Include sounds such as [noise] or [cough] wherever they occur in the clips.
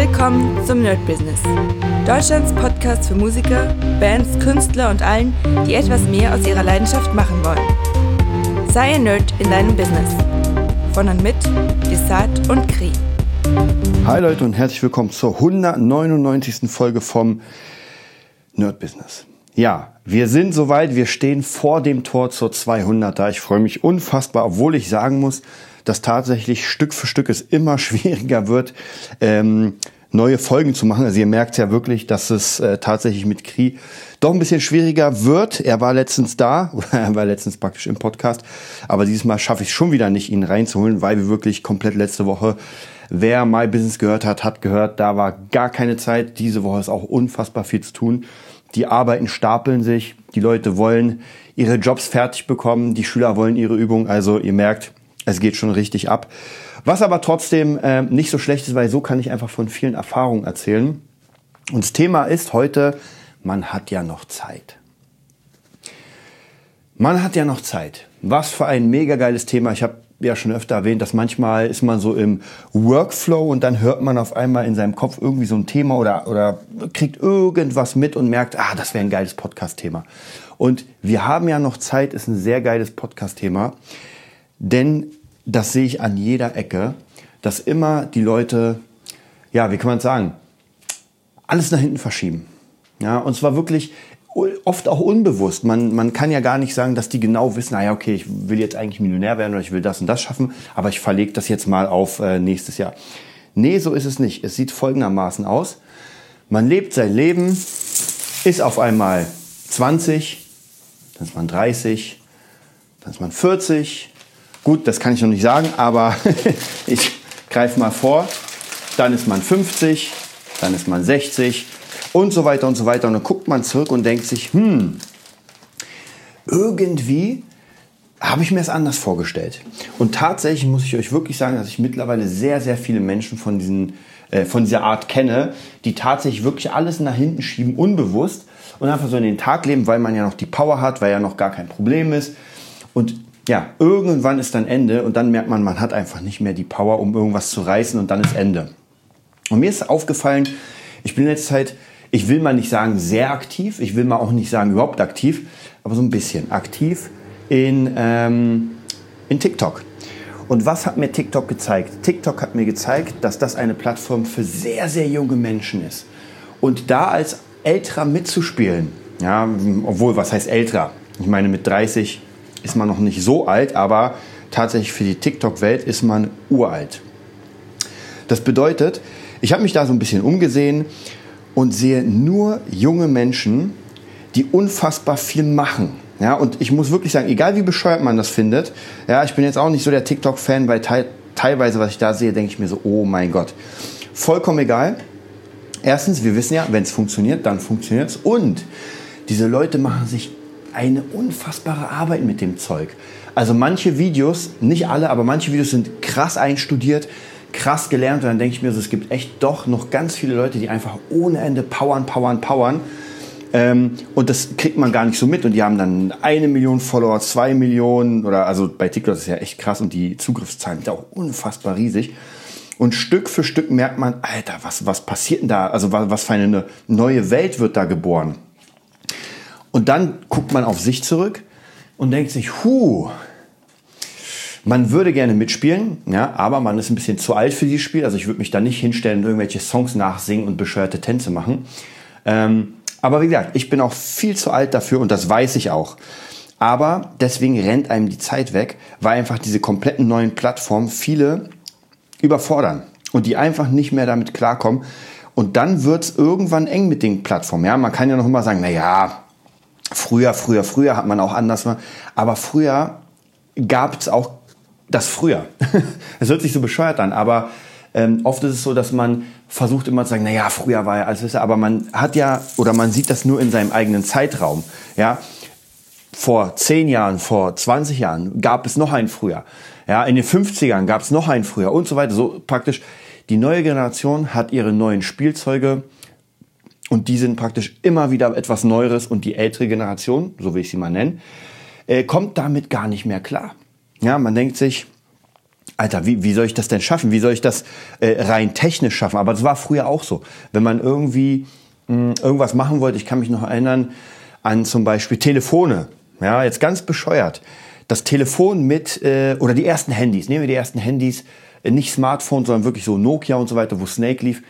Willkommen zum Nerd Business. Deutschlands Podcast für Musiker, Bands, Künstler und allen, die etwas mehr aus ihrer Leidenschaft machen wollen. Sei ein Nerd in deinem Business. Von und mit Desart und Kri. Hi Leute und herzlich willkommen zur 199. Folge vom Nerd Business. Ja, wir sind soweit, wir stehen vor dem Tor zur 200er. Ich freue mich unfassbar, obwohl ich sagen muss, dass tatsächlich Stück für Stück es immer [laughs] schwieriger wird, ähm, neue Folgen zu machen. Also ihr merkt ja wirklich, dass es äh, tatsächlich mit Kri doch ein bisschen schwieriger wird. Er war letztens da, [laughs] er war letztens praktisch im Podcast, aber dieses Mal schaffe ich schon wieder nicht, ihn reinzuholen, weil wir wirklich komplett letzte Woche, wer My Business gehört hat, hat gehört, da war gar keine Zeit. Diese Woche ist auch unfassbar viel zu tun. Die Arbeiten stapeln sich, die Leute wollen ihre Jobs fertig bekommen, die Schüler wollen ihre Übungen. Also ihr merkt, es geht schon richtig ab. Was aber trotzdem äh, nicht so schlecht ist, weil so kann ich einfach von vielen Erfahrungen erzählen. Und das Thema ist heute, man hat ja noch Zeit. Man hat ja noch Zeit. Was für ein mega geiles Thema. Ich habe ja schon öfter erwähnt, dass manchmal ist man so im Workflow und dann hört man auf einmal in seinem Kopf irgendwie so ein Thema oder, oder kriegt irgendwas mit und merkt, ah, das wäre ein geiles Podcast-Thema. Und wir haben ja noch Zeit, ist ein sehr geiles Podcast-Thema, denn das sehe ich an jeder Ecke, dass immer die Leute, ja, wie kann man sagen, alles nach hinten verschieben. Ja, und zwar wirklich oft auch unbewusst. Man, man kann ja gar nicht sagen, dass die genau wissen, naja, okay, ich will jetzt eigentlich Millionär werden oder ich will das und das schaffen, aber ich verlege das jetzt mal auf äh, nächstes Jahr. Nee, so ist es nicht. Es sieht folgendermaßen aus. Man lebt sein Leben, ist auf einmal 20, dann ist man 30, dann ist man 40, Gut, das kann ich noch nicht sagen, aber [laughs] ich greife mal vor. Dann ist man 50, dann ist man 60 und so weiter und so weiter. Und dann guckt man zurück und denkt sich, hm, irgendwie habe ich mir es anders vorgestellt. Und tatsächlich muss ich euch wirklich sagen, dass ich mittlerweile sehr, sehr viele Menschen von, diesen, äh, von dieser Art kenne, die tatsächlich wirklich alles nach hinten schieben, unbewusst und einfach so in den Tag leben, weil man ja noch die Power hat, weil ja noch gar kein Problem ist. Und ja, irgendwann ist dann Ende und dann merkt man, man hat einfach nicht mehr die Power, um irgendwas zu reißen und dann ist Ende. Und mir ist aufgefallen, ich bin in letzter Zeit, ich will mal nicht sagen sehr aktiv, ich will mal auch nicht sagen überhaupt aktiv, aber so ein bisschen aktiv in, ähm, in TikTok. Und was hat mir TikTok gezeigt? TikTok hat mir gezeigt, dass das eine Plattform für sehr, sehr junge Menschen ist. Und da als Älterer mitzuspielen, ja, obwohl, was heißt älterer? Ich meine, mit 30 ist man noch nicht so alt, aber tatsächlich für die TikTok-Welt ist man uralt. Das bedeutet, ich habe mich da so ein bisschen umgesehen und sehe nur junge Menschen, die unfassbar viel machen. Ja, und ich muss wirklich sagen, egal wie bescheuert man das findet, ja, ich bin jetzt auch nicht so der TikTok-Fan, weil te teilweise, was ich da sehe, denke ich mir so, oh mein Gott. Vollkommen egal. Erstens, wir wissen ja, wenn es funktioniert, dann funktioniert es. Und diese Leute machen sich eine unfassbare Arbeit mit dem Zeug. Also manche Videos, nicht alle, aber manche Videos sind krass einstudiert, krass gelernt. Und dann denke ich mir, so, es gibt echt doch noch ganz viele Leute, die einfach ohne Ende powern, powern, powern. Ähm, und das kriegt man gar nicht so mit. Und die haben dann eine Million Follower, zwei Millionen oder also bei TikTok ist ja echt krass und die Zugriffszahlen sind auch unfassbar riesig. Und Stück für Stück merkt man, Alter, was, was passiert denn da? Also was, was für eine neue Welt wird da geboren? Und dann guckt man auf sich zurück und denkt sich, hu, man würde gerne mitspielen, ja, aber man ist ein bisschen zu alt für dieses Spiel. Also ich würde mich da nicht hinstellen und irgendwelche Songs nachsingen und bescheuerte Tänze machen. Ähm, aber wie gesagt, ich bin auch viel zu alt dafür und das weiß ich auch. Aber deswegen rennt einem die Zeit weg, weil einfach diese kompletten neuen Plattformen viele überfordern und die einfach nicht mehr damit klarkommen. Und dann wird es irgendwann eng mit den Plattformen. Ja, man kann ja noch immer sagen, na ja, Früher, früher, früher hat man auch anders. Aber früher gab es auch das früher. [laughs] Es hört sich so bescheuert an, aber ähm, oft ist es so, dass man versucht immer zu sagen, na ja, früher war ja alles besser, aber man hat ja oder man sieht das nur in seinem eigenen Zeitraum. Ja, vor 10 Jahren, vor 20 Jahren gab es noch ein früher. Ja, in den 50ern gab es noch ein früher und so weiter. So praktisch die neue Generation hat ihre neuen Spielzeuge und die sind praktisch immer wieder etwas Neueres und die ältere Generation, so will ich sie mal nennen, äh, kommt damit gar nicht mehr klar. Ja, man denkt sich, Alter, wie, wie soll ich das denn schaffen? Wie soll ich das äh, rein technisch schaffen? Aber das war früher auch so. Wenn man irgendwie mh, irgendwas machen wollte, ich kann mich noch erinnern an zum Beispiel Telefone. Ja, jetzt ganz bescheuert. Das Telefon mit, äh, oder die ersten Handys, nehmen wir die ersten Handys, äh, nicht Smartphone, sondern wirklich so Nokia und so weiter, wo Snake lief.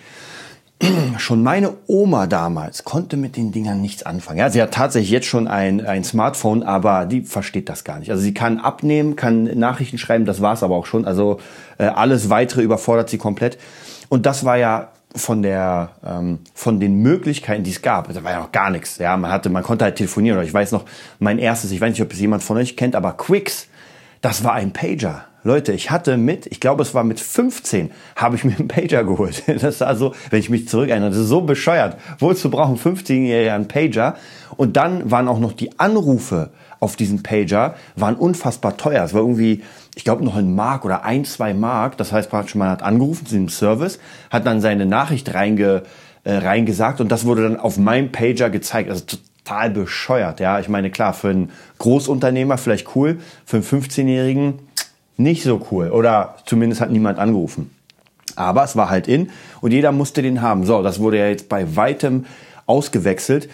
[clears throat] Schon meine Oma damals konnte mit den Dingern nichts anfangen. Ja, sie hat tatsächlich jetzt schon ein, ein Smartphone, aber die versteht das gar nicht. Also sie kann abnehmen, kann Nachrichten schreiben, das war's aber auch schon. Also äh, alles weitere überfordert sie komplett. Und das war ja von der ähm, von den Möglichkeiten, die es gab, da war ja noch gar nichts. Ja, man hatte, man konnte halt telefonieren. Oder ich weiß noch, mein erstes, ich weiß nicht, ob es jemand von euch kennt, aber Quicks, das war ein Pager. Leute, ich hatte mit, ich glaube, es war mit 15, habe ich mir einen Pager geholt. [laughs] Das war so, wenn ich mich zurückerinnere, das ist so bescheuert. Wozu brauchen 15-Jährige einen Pager? Und dann waren auch noch die Anrufe auf diesen Pager, waren unfassbar teuer. Es war irgendwie, ich glaube, noch ein Mark oder ein, zwei Mark. Das heißt praktisch, man hat angerufen zu dem Service, hat dann seine Nachricht reinge, äh, reingesagt und das wurde dann auf meinem Pager gezeigt. Also total bescheuert, ja. Ich meine, klar, für einen Großunternehmer vielleicht cool, für einen 15-Jährigen nicht so cool. Oder zumindest hat niemand angerufen. Aber es war halt in und jeder musste den haben. So, das wurde ja jetzt bei weitem ausgewechselt.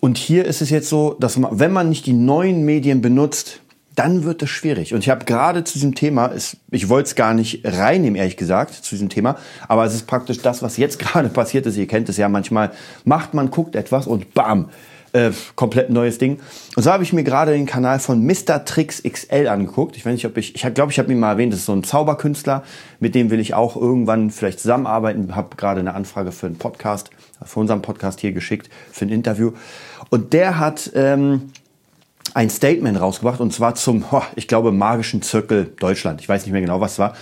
Und hier ist es jetzt so, dass man, wenn man nicht die neuen Medien benutzt, dann wird es schwierig. Und ich habe gerade zu diesem Thema, ich wollte es gar nicht reinnehmen, ehrlich gesagt, zu diesem Thema, aber es ist praktisch das, was jetzt [laughs] gerade passiert ist. Ihr kennt es ja manchmal, macht man, guckt etwas und bam, äh, komplett neues Ding. Und so habe ich mir gerade den Kanal von Mr. Tricks XL angeguckt. Ich weiß nicht, ob ich, ich glaube, ich habe ihn mal erwähnt, das ist so ein Zauberkünstler, mit dem will ich auch irgendwann vielleicht zusammenarbeiten. Habe gerade eine Anfrage für einen Podcast, für unseren Podcast hier geschickt, für ein Interview. Und der hat ähm, ein Statement rausgebracht und zwar zum, [laughs] ich glaube, magischen Zirkel Deutschland. Ich weiß nicht mehr genau, was es war.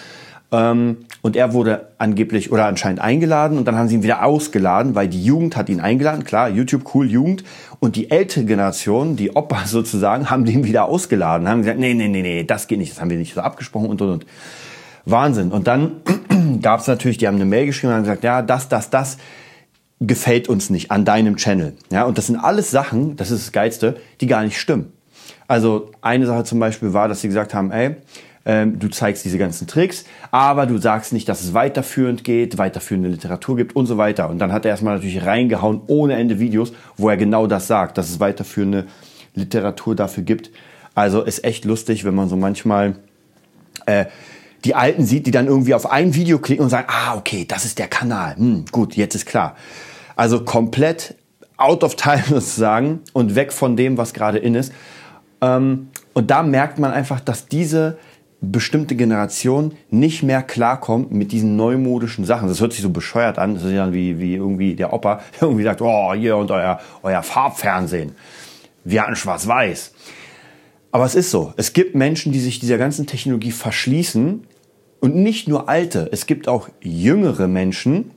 Ähm, und er wurde angeblich oder anscheinend eingeladen und dann haben sie ihn wieder ausgeladen, weil die Jugend hat ihn eingeladen. Klar, YouTube cool, Jugend. Und die ältere Generation, die Opa [laughs] sozusagen, haben den wieder ausgeladen. Haben gesagt, nee, nee, nee, nee, das geht nicht, das haben wir nicht so abgesprochen und und und. Wahnsinn. Und dann [clears throat] gab es natürlich, die haben eine Mail geschrieben und haben gesagt, ja, das, das, das gefällt uns nicht an deinem Channel. Ja, und das sind alles Sachen, das ist das Geilste, die gar nicht stimmen. Also eine Sache zum Beispiel war, dass sie gesagt haben, ey, ähm, du zeigst diese ganzen Tricks, aber du sagst nicht, dass es weiterführend geht, weiterführende Literatur gibt und so weiter. Und dann hat er erstmal natürlich reingehauen ohne Ende Videos, wo er genau das sagt, dass es weiterführende Literatur dafür gibt. Also ist echt lustig, wenn man so manchmal äh, die Alten sieht, die dann irgendwie auf ein Video klicken und sagen, ah, okay, das ist der Kanal. Hm, gut, jetzt ist klar. Also komplett out of time [laughs] sozusagen und weg von dem, was gerade in ist. Ähm, und da merkt man einfach, dass diese bestimmte Generation nicht mehr klarkommt mit diesen neumodischen Sachen. Das hört sich so bescheuert an. Das ist ja wie, wie irgendwie der Opa [laughs] irgendwie sagt, oh, hier und euer, euer Farbfernsehen. Wir hatten schwarz-weiß. Aber es ist so. Es gibt Menschen, die sich dieser ganzen Technologie verschließen. Und nicht nur alte. Es gibt auch jüngere Menschen.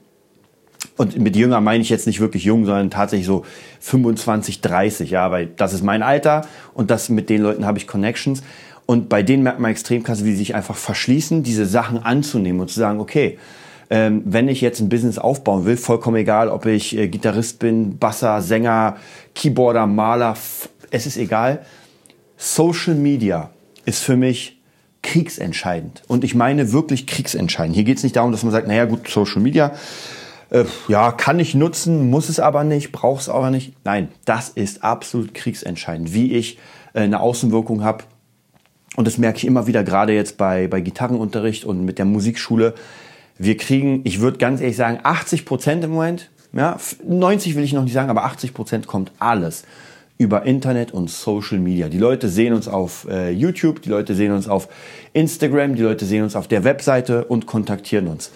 Und mit jünger meine ich jetzt nicht wirklich jung, sondern tatsächlich so 25, 30. Ja, weil das ist mein Alter und das mit den Leuten habe ich Connections. Und bei denen merkt man extrem krass, wie sie sich einfach verschließen, diese Sachen anzunehmen und zu sagen, okay, ähm, wenn ich jetzt ein Business aufbauen will, vollkommen egal, ob ich äh, Gitarrist bin, Basser, Sänger, Keyboarder, Maler, es ist egal. Social Media ist für mich kriegsentscheidend. Und ich meine wirklich kriegsentscheidend. Hier geht es nicht darum, dass man sagt, naja gut, Social Media, äh, ja, kann ich nutzen, muss es aber nicht, brauche es aber nicht. Nein, das ist absolut kriegsentscheidend. Wie ich äh, eine Außenwirkung habe, und das merke ich immer wieder, gerade jetzt bei, bei Gitarrenunterricht und mit der Musikschule. Wir kriegen, ich würde ganz ehrlich sagen, 80 Prozent im Moment. Ja, 90 will ich noch nicht sagen, aber 80 Prozent kommt alles über Internet und Social Media. Die Leute sehen uns auf äh, YouTube, die Leute sehen uns auf Instagram, die Leute sehen uns auf der Webseite und kontaktieren uns.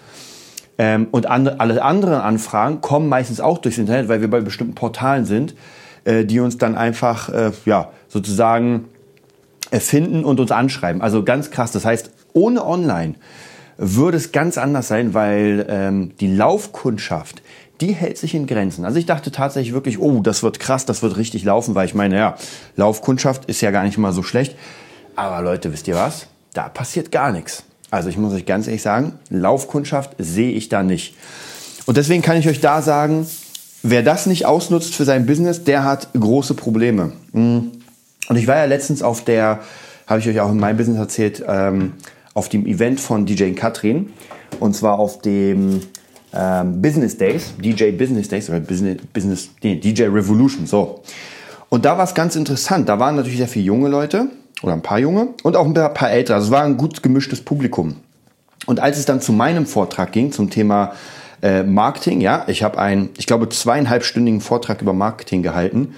Ähm, und andre, alle anderen Anfragen kommen meistens auch durchs Internet, weil wir bei bestimmten Portalen sind, äh, die uns dann einfach äh, ja sozusagen erfinden und uns anschreiben. Also ganz krass. Das heißt, ohne Online würde es ganz anders sein, weil ähm, die Laufkundschaft, die hält sich in Grenzen. Also ich dachte tatsächlich wirklich, oh, das wird krass, das wird richtig laufen, weil ich meine, ja, Laufkundschaft ist ja gar nicht mal so schlecht. Aber Leute, wisst ihr was? Da passiert gar nichts. Also ich muss euch ganz ehrlich sagen, Laufkundschaft sehe ich da nicht. Und deswegen kann ich euch da sagen, wer das nicht ausnutzt für sein Business, der hat große Probleme. Hm. Und ich war ja letztens auf der, habe ich euch auch in meinem Business erzählt, ähm, auf dem Event von DJ Katrin. Und zwar auf dem ähm, Business Days, DJ Business Days oder Business, Business nee, DJ Revolution, so. Und da war es ganz interessant. Da waren natürlich sehr viele junge Leute oder ein paar junge und auch ein paar ältere. Also es war ein gut gemischtes Publikum. Und als es dann zu meinem Vortrag ging, zum Thema äh, Marketing, ja, ich habe einen, ich glaube, zweieinhalbstündigen Vortrag über Marketing gehalten.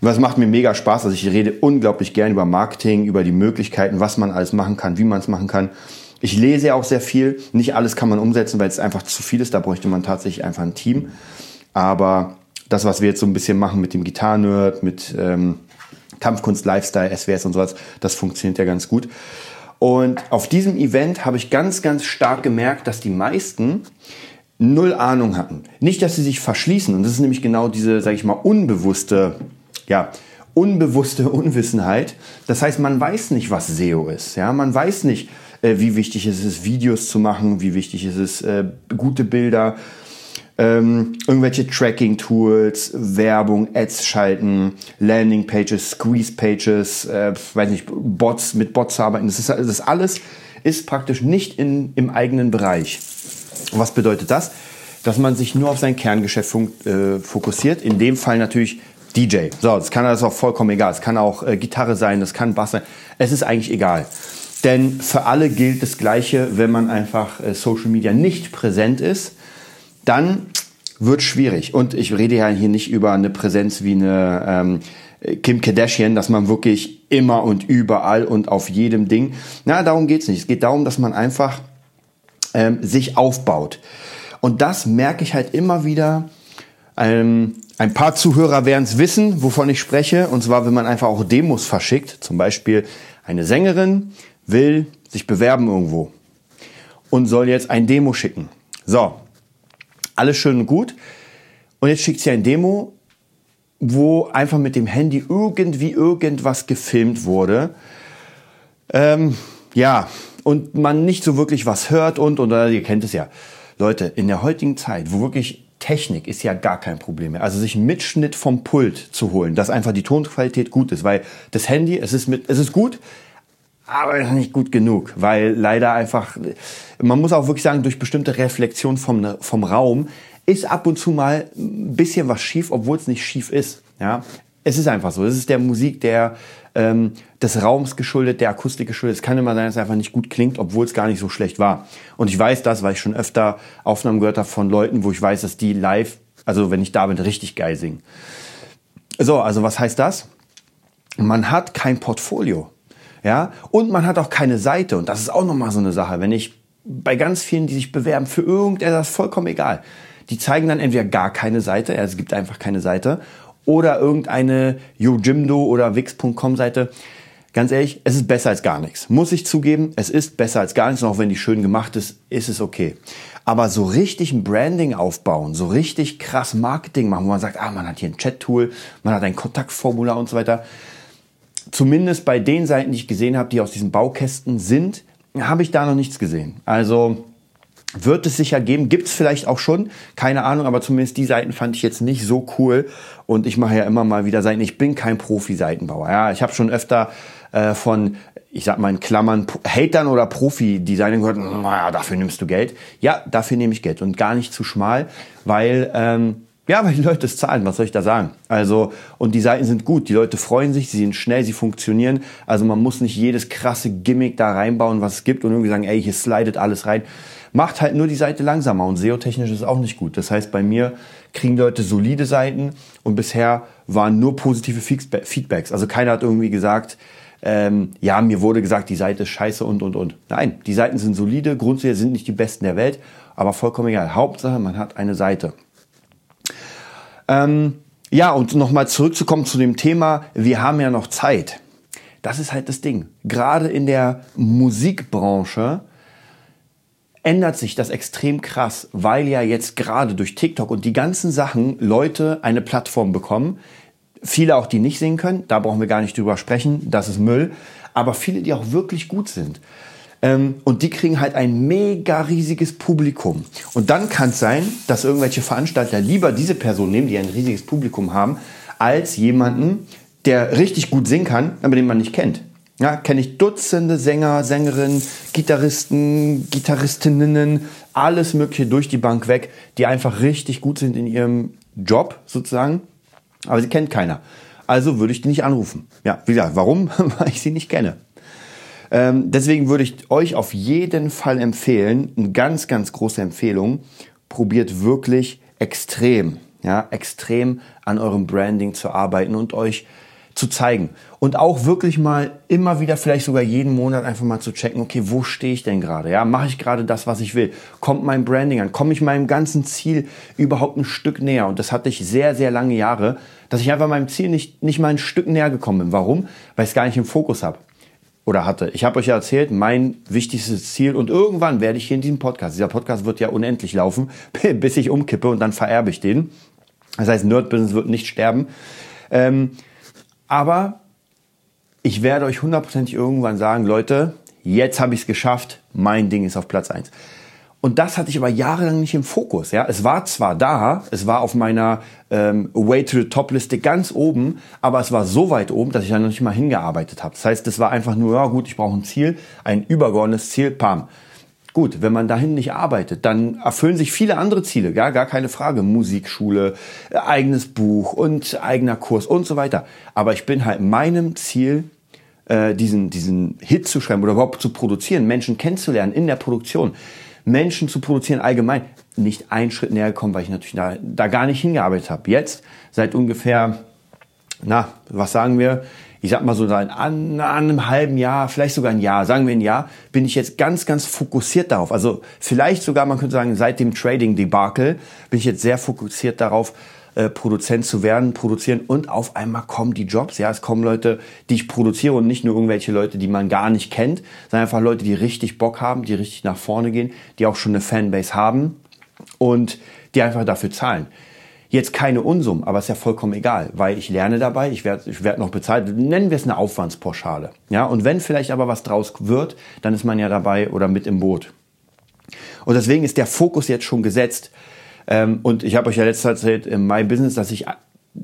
Was macht mir mega Spaß. Also ich rede unglaublich gern über Marketing, über die Möglichkeiten, was man alles machen kann, wie man es machen kann. Ich lese auch sehr viel. Nicht alles kann man umsetzen, weil es einfach zu viel ist. Da bräuchte man tatsächlich einfach ein Team. Aber das, was wir jetzt so ein bisschen machen mit dem Gitarrenerd, mit ähm, Kampfkunst, Lifestyle, SWS und sowas, das funktioniert ja ganz gut. Und auf diesem Event habe ich ganz, ganz stark gemerkt, dass die meisten null Ahnung hatten. Nicht, dass sie sich verschließen. Und das ist nämlich genau diese, sage ich mal, unbewusste, ja, unbewusste Unwissenheit. Das heißt, man weiß nicht, was SEO ist. Ja, man weiß nicht, äh, wie wichtig ist es ist, Videos zu machen, wie wichtig ist es, äh, gute Bilder, ähm, irgendwelche Tracking-Tools, Werbung, Ads schalten, Landing-Pages, Squeeze-Pages, äh, weiß nicht, Bots, mit Bots arbeiten. Das, ist, das alles ist praktisch nicht in, im eigenen Bereich. Was bedeutet das? Dass man sich nur auf sein Kerngeschäft äh, fokussiert. In dem Fall natürlich DJ. So, das kann das auch vollkommen egal. Es kann auch äh, Gitarre sein, das kann Bass sein. Es ist eigentlich egal. Denn für alle gilt das Gleiche, wenn man einfach äh, Social Media nicht präsent ist dann wird schwierig. Und ich rede ja hier nicht über eine Präsenz wie eine ähm, Kim Kardashian, dass man wirklich immer und überall und auf jedem Ding. Na, darum geht's nicht. Es geht darum, dass man einfach ähm, sich aufbaut. Und das merke ich halt immer wieder. Ähm, ein paar Zuhörer werden es wissen, wovon ich spreche. Und zwar, wenn man einfach auch Demos verschickt. Zum Beispiel eine Sängerin will sich bewerben irgendwo und soll jetzt ein Demo schicken. So, alles schön und gut. Und jetzt schickt sie ein Demo, wo einfach mit dem Handy irgendwie irgendwas gefilmt wurde. Ähm, ja, und man nicht so wirklich was hört und, und ihr kennt es ja. Leute, in der heutigen Zeit, wo wirklich Technik ist ja gar kein Problem mehr. Also sich Mitschnitt vom Pult zu holen, dass einfach die Tonqualität gut ist, weil das Handy, es ist mit, es ist gut, aber nicht gut genug, weil leider einfach, man muss auch wirklich sagen, durch bestimmte Reflexion vom, vom Raum ist ab und zu mal ein bisschen was schief, obwohl es nicht schief ist. Ja, es ist einfach so. Es ist der Musik der ähm, des Raums geschuldet, der Akustik geschuldet. Es kann immer sein, dass es einfach nicht gut klingt, obwohl es gar nicht so schlecht war. Und ich weiß das, weil ich schon öfter Aufnahmen gehört habe von Leuten, wo ich weiß, dass die live, also wenn ich da bin, richtig geil singen. So, also was heißt das? Man hat kein Portfolio. Ja, und man hat auch keine Seite. Und das ist auch nochmal so eine Sache. Wenn ich bei ganz vielen, die sich bewerben, für irgendetwas vollkommen egal. Die zeigen dann entweder gar keine Seite, ja, es gibt einfach keine Seite, oder irgendeine Yojimdo oder Wix.com Seite. Ganz ehrlich, es ist besser als gar nichts. Muss ich zugeben, es ist besser als gar nichts. Und auch wenn die schön gemacht ist, ist es okay. Aber so richtig ein Branding aufbauen, so richtig krass Marketing machen, wo man sagt, ah, man hat hier ein Chat-Tool, man hat ein Kontaktformular und so weiter zumindest bei den Seiten, die ich gesehen habe, die aus diesen Baukästen sind, habe ich da noch nichts gesehen. Also wird es sicher geben, gibt es vielleicht auch schon, keine Ahnung, aber zumindest die Seiten fand ich jetzt nicht so cool und ich mache ja immer mal wieder Seiten. Ich bin kein Profi-Seitenbauer. Ja, ich habe schon öfter äh, von, ich sag mal in Klammern, Hatern oder Profi-Designern gehört, naja, dafür nimmst du Geld. Ja, dafür nehme ich Geld und gar nicht zu schmal, weil ähm, ja, weil die Leute es zahlen, was soll ich da sagen? Also, und die Seiten sind gut, die Leute freuen sich, sie sind schnell, sie funktionieren. Also man muss nicht jedes krasse Gimmick da reinbauen, was es gibt und irgendwie sagen, ey, hier slidet alles rein. Macht halt nur die Seite langsamer und SEO-technisch ist auch nicht gut. Das heißt, bei mir kriegen Leute solide Seiten und bisher waren nur positive Feedbacks. Also keiner hat irgendwie gesagt, ähm, ja, mir wurde gesagt, die Seite ist scheiße und, und, und. Nein, die Seiten sind solide, grundsätzlich sind nicht die besten der Welt, aber vollkommen egal. Hauptsache, man hat eine Seite. Ähm, ja, und nochmal zurückzukommen zu dem Thema, wir haben ja noch Zeit. Das ist halt das Ding. Gerade in der Musikbranche ändert sich das extrem krass, weil ja jetzt gerade durch TikTok und die ganzen Sachen Leute eine Plattform bekommen. Viele auch, die nicht singen können, da brauchen wir gar nicht drüber sprechen, das ist Müll. Aber viele, die auch wirklich gut sind. Ähm, und die kriegen halt ein mega riesiges Publikum. Und dann kann es sein, dass irgendwelche Veranstalter lieber diese Person nehmen, die ein riesiges Publikum haben, als jemanden, der richtig gut singen kann, aber den man nicht kennt. Ja, kenne ich Dutzende Sänger, Sängerinnen, Gitarristen, Gitarristinnen, alles Mögliche durch die Bank weg, die einfach richtig gut sind in ihrem Job sozusagen, aber sie kennt keiner. Also würde ich die nicht anrufen. Ja, wie gesagt, warum? [laughs] Weil ich sie nicht kenne. Ähm, deswegen würde ich euch auf jeden Fall empfehlen, eine ganz, ganz große Empfehlung, probiert wirklich extrem, ja, extrem an eurem Branding zu arbeiten und euch zu zeigen. Und auch wirklich mal immer wieder, vielleicht sogar jeden Monat einfach mal zu checken, okay, wo stehe ich denn gerade? Ja, mache ich gerade das, was ich will? Kommt mein Branding an? Komme ich meinem ganzen Ziel überhaupt ein Stück näher? Und das hatte ich sehr, sehr lange Jahre, dass ich einfach meinem Ziel nicht, nicht mal ein Stück näher gekommen bin. Warum? Weil ich es gar nicht im Fokus habe. Oder hatte. Ich habe euch ja erzählt, mein wichtigstes Ziel und irgendwann werde ich hier in diesem Podcast, dieser Podcast wird ja unendlich laufen, [laughs] bis ich umkippe und dann vererbe ich den. Das heißt, Nerd Business wird nicht sterben. Ähm, aber ich werde euch hundertprozentig irgendwann sagen, Leute, jetzt habe ich es geschafft, mein Ding ist auf Platz eins. Und das hatte ich aber jahrelang nicht im Fokus. Ja, es war zwar da, es war auf meiner ähm, Way to the Top Liste ganz oben, aber es war so weit oben, dass ich da noch nicht mal hingearbeitet habe. Das heißt, es war einfach nur, ja gut, ich brauche ein Ziel, ein übergeordnetes Ziel, pam. Gut, wenn man dahin nicht arbeitet, dann erfüllen sich viele andere Ziele, ja, gar keine Frage. Musikschule, eigenes Buch und eigener Kurs und so weiter. Aber ich bin halt meinem Ziel, äh, diesen, diesen Hit zu schreiben oder überhaupt zu produzieren, Menschen kennenzulernen in der Produktion, Menschen zu produzieren allgemein, nicht einen Schritt näher gekommen, weil ich natürlich da, da gar nicht hingearbeitet habe. Jetzt, seit ungefähr, na, was sagen wir, ich sag mal so an, an einem halben Jahr, vielleicht sogar ein Jahr, sagen wir ein Jahr, bin ich jetzt ganz, ganz fokussiert darauf. Also vielleicht sogar, man könnte sagen, seit dem Trading-Debakel bin ich jetzt sehr fokussiert darauf, äh, Produzent zu werden, produzieren und auf einmal kommen die Jobs. Ja, es kommen Leute, die ich produziere und nicht nur irgendwelche Leute, die man gar nicht kennt, sondern einfach Leute, die richtig Bock haben, die richtig nach vorne gehen, die auch schon eine Fanbase haben und die einfach dafür zahlen. Jetzt keine Unsummen, aber ist ja vollkommen egal, weil ich lerne dabei, ich werde ich werd noch bezahlt. Nennen wir es eine Aufwandspauschale. Ja, und wenn vielleicht aber was draus wird, dann ist man ja dabei oder mit im Boot. Und deswegen ist der Fokus jetzt schon gesetzt. Ähm, und ich habe euch ja letztes erzählt im My Business, dass ich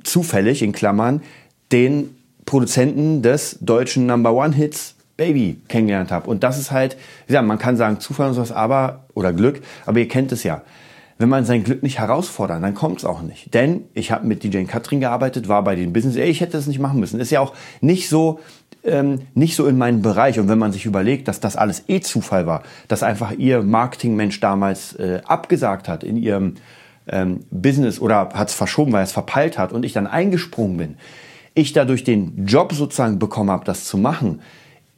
zufällig in Klammern den Produzenten des deutschen Number One Hits Baby kennengelernt habe. Und das ist halt, ja, man kann sagen Zufall und sowas, aber, oder Glück, aber ihr kennt es ja wenn man sein Glück nicht herausfordert, dann kommt es auch nicht. Denn ich habe mit DJ Katrin gearbeitet, war bei den Business, ey, ich hätte das nicht machen müssen. Ist ja auch nicht so, ähm, nicht so in meinem Bereich. Und wenn man sich überlegt, dass das alles eh Zufall war, dass einfach ihr Marketingmensch damals äh, abgesagt hat in ihrem ähm, Business oder hat es verschoben, weil er es verpeilt hat und ich dann eingesprungen bin, ich dadurch den Job sozusagen bekommen habe, das zu machen,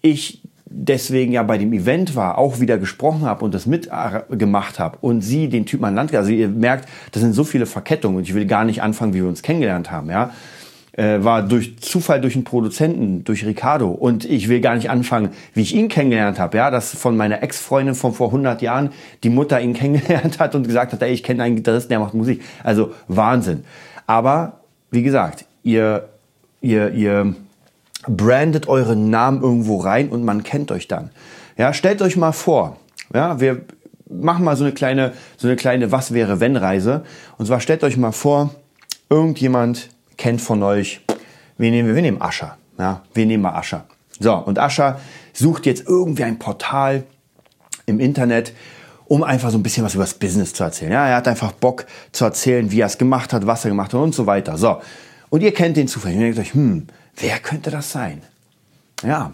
ich deswegen ja bei dem Event war, auch wieder gesprochen habe und das mitgemacht habe und sie den Typ an Land, also ihr merkt, das sind so viele Verkettungen und ich will gar nicht anfangen, wie wir uns kennengelernt haben, ja, äh, war durch Zufall durch einen Produzenten, durch Ricardo und ich will gar nicht anfangen, wie ich ihn kennengelernt habe, ja, dass von meiner Ex-Freundin von vor 100 Jahren die Mutter ihn [laughs] kennengelernt hat und gesagt hat, ey, ich kenne einen Gitarristen, der macht Musik, also Wahnsinn. Aber wie gesagt, ihr ihr ihr brandet euren Namen irgendwo rein und man kennt euch dann. Ja, stellt euch mal vor, ja, wir machen mal so eine kleine, so eine kleine Was wäre wenn Reise. Und zwar stellt euch mal vor, irgendjemand kennt von euch, wir nehmen wir? Nehmen Ascher. Ja, wir nehmen mal Ascher. So, und Ascher sucht jetzt irgendwie ein Portal im Internet, um einfach so ein bisschen was über das Business zu erzählen. Ja, er hat einfach Bock zu erzählen, wie er es gemacht hat, was er gemacht hat und so weiter. So. Und ihr kennt den zufällig. Und denkt euch, hm, Wer könnte das sein? Ja,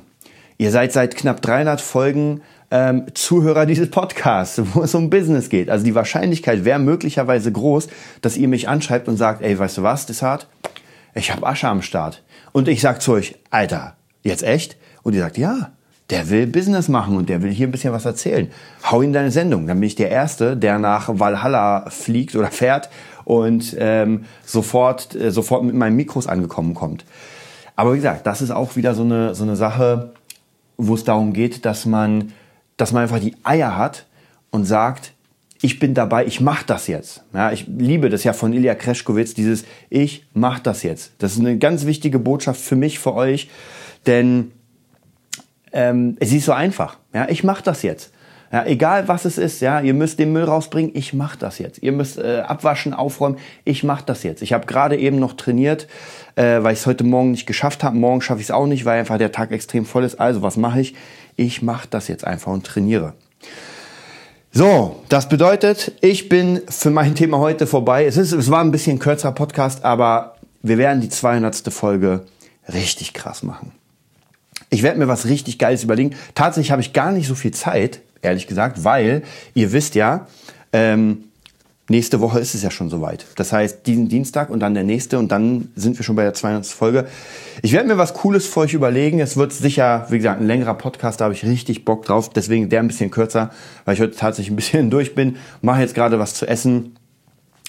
ihr seid seit knapp 300 Folgen ähm, Zuhörer dieses Podcasts, wo es um Business geht. Also die Wahrscheinlichkeit wäre möglicherweise groß, dass ihr mich anschreibt und sagt, ey, weißt du was, Desart? Ich habe Asche am Start. Und ich sag zu euch, Alter, jetzt echt? Und ihr sagt, ja, der will Business machen und der will hier ein bisschen was erzählen. Hau ihn deine Sendung. Dann bin ich der Erste, der nach Valhalla fliegt oder fährt und ähm, sofort, äh, sofort mit meinen Mikros angekommen kommt. Aber wie gesagt, das ist auch wieder so eine, so eine Sache, wo es darum geht, dass man, dass man einfach die Eier hat und sagt, ich bin dabei, ich mache das jetzt. Ja, ich liebe das ja von Ilya Kreschkowitz, dieses Ich mach das jetzt. Das ist eine ganz wichtige Botschaft für mich, für euch, denn ähm, es ist so einfach. Ja, ich mache das jetzt. Ja, egal was es ist, ja, ihr müsst den Müll rausbringen, ich mache das jetzt. Ihr müsst äh, abwaschen, aufräumen, ich mache das jetzt. Ich habe gerade eben noch trainiert, äh, weil ich es heute Morgen nicht geschafft habe. Morgen schaffe ich es auch nicht, weil einfach der Tag extrem voll ist. Also was mache ich? Ich mache das jetzt einfach und trainiere. So, das bedeutet, ich bin für mein [laughs] Thema heute vorbei. Es, ist, es war ein bisschen kürzerer Podcast, aber wir werden die 200. Folge richtig krass machen. Ich werde mir was richtig Geiles überlegen. Tatsächlich habe ich gar nicht so viel Zeit, ehrlich gesagt, weil ihr wisst ja, ähm, nächste Woche ist es ja schon soweit. Das heißt, diesen Dienstag und dann der nächste und dann sind wir schon bei der 200. Folge. Ich werde mir was Cooles für euch überlegen. Es wird sicher, wie gesagt, ein längerer Podcast, da habe ich richtig Bock drauf. Deswegen der ein bisschen kürzer, weil ich heute tatsächlich ein bisschen [laughs] durch bin. Mache jetzt gerade was zu essen,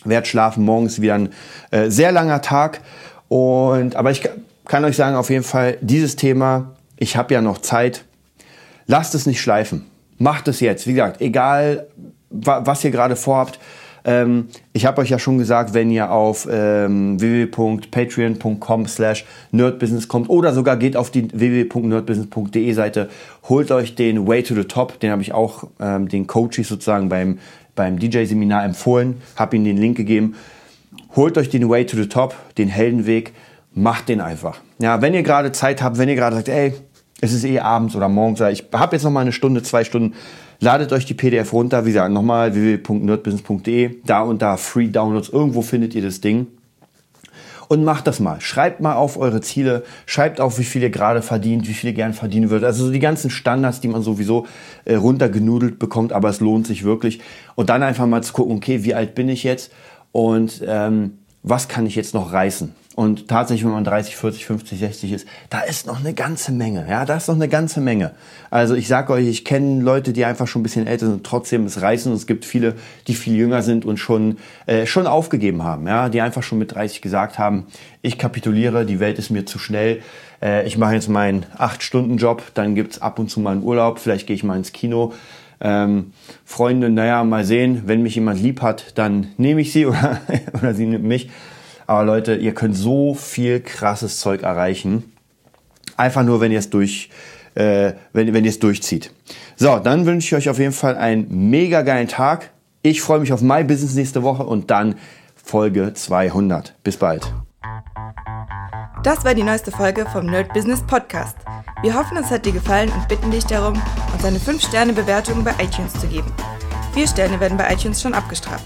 werde schlafen. Morgen ist wieder ein äh, sehr langer Tag. Und, aber ich kann euch sagen, auf jeden Fall, dieses Thema, ich habe ja noch Zeit. Lasst es nicht schleifen. Macht es jetzt. Wie gesagt, egal was ihr gerade vorhabt. Ähm, ich habe euch ja schon gesagt, wenn ihr auf ähm, www.patreon.com slash nerdbusiness kommt oder sogar geht auf die www.nerdbusiness.de Seite, holt euch den Way to the Top, den habe ich auch ähm, den Coaches sozusagen beim, beim DJ-Seminar empfohlen, habe ihnen den Link gegeben. Holt euch den Way to the Top, den Heldenweg, macht den einfach. Ja, wenn ihr gerade Zeit habt, wenn ihr gerade sagt, ey, es ist eh abends oder morgens, ich habe jetzt noch mal eine Stunde, zwei Stunden, ladet euch die PDF runter, wie gesagt, nochmal www.nerdbusiness.de, da und da Free Downloads, irgendwo findet ihr das Ding. Und macht das mal. Schreibt mal auf eure Ziele, schreibt auf, wie viel ihr gerade verdient, wie viel ihr gern verdienen würdet. Also so die ganzen Standards, die man sowieso äh, runtergenudelt bekommt, aber es lohnt sich wirklich. Und dann einfach mal zu gucken, okay, wie alt bin ich jetzt und ähm, was kann ich jetzt noch reißen? Und tatsächlich, wenn man 30, 40, 50, 60 ist, da ist noch eine ganze Menge. Ja, da ist noch eine ganze Menge. Also ich sage euch, ich kenne Leute, die einfach schon ein bisschen älter sind, trotzdem es reißen. Und es gibt viele, die viel jünger sind und schon äh, schon aufgegeben haben. Ja, die einfach schon mit 30 gesagt haben: Ich kapituliere, die Welt ist mir zu schnell. Äh, ich mache jetzt meinen 8-Stunden-Job, dann gibt's ab und zu mal einen Urlaub. Vielleicht gehe ich mal ins Kino. Ähm, Freunde, naja, mal sehen, wenn mich jemand lieb hat, dann nehme ich sie [laughs] oder, oder sie nimmt mich. Aber Leute, ihr könnt so viel krasses Zeug erreichen. Einfach nur, wenn ihr es durch, äh, wenn, wenn ihr es durchzieht. So, dann wünsche ich euch auf jeden Fall einen mega geilen Tag. Ich freue mich auf My Business nächste Woche und dann Folge 200. Bis bald. Das war die neueste Folge vom Nerd Business Podcast. Wir hoffen, es hat dir gefallen und bitten dich darum, uns eine 5-Sterne-Bewertung bei iTunes zu geben. Vier Sterne werden bei iTunes schon abgestraft.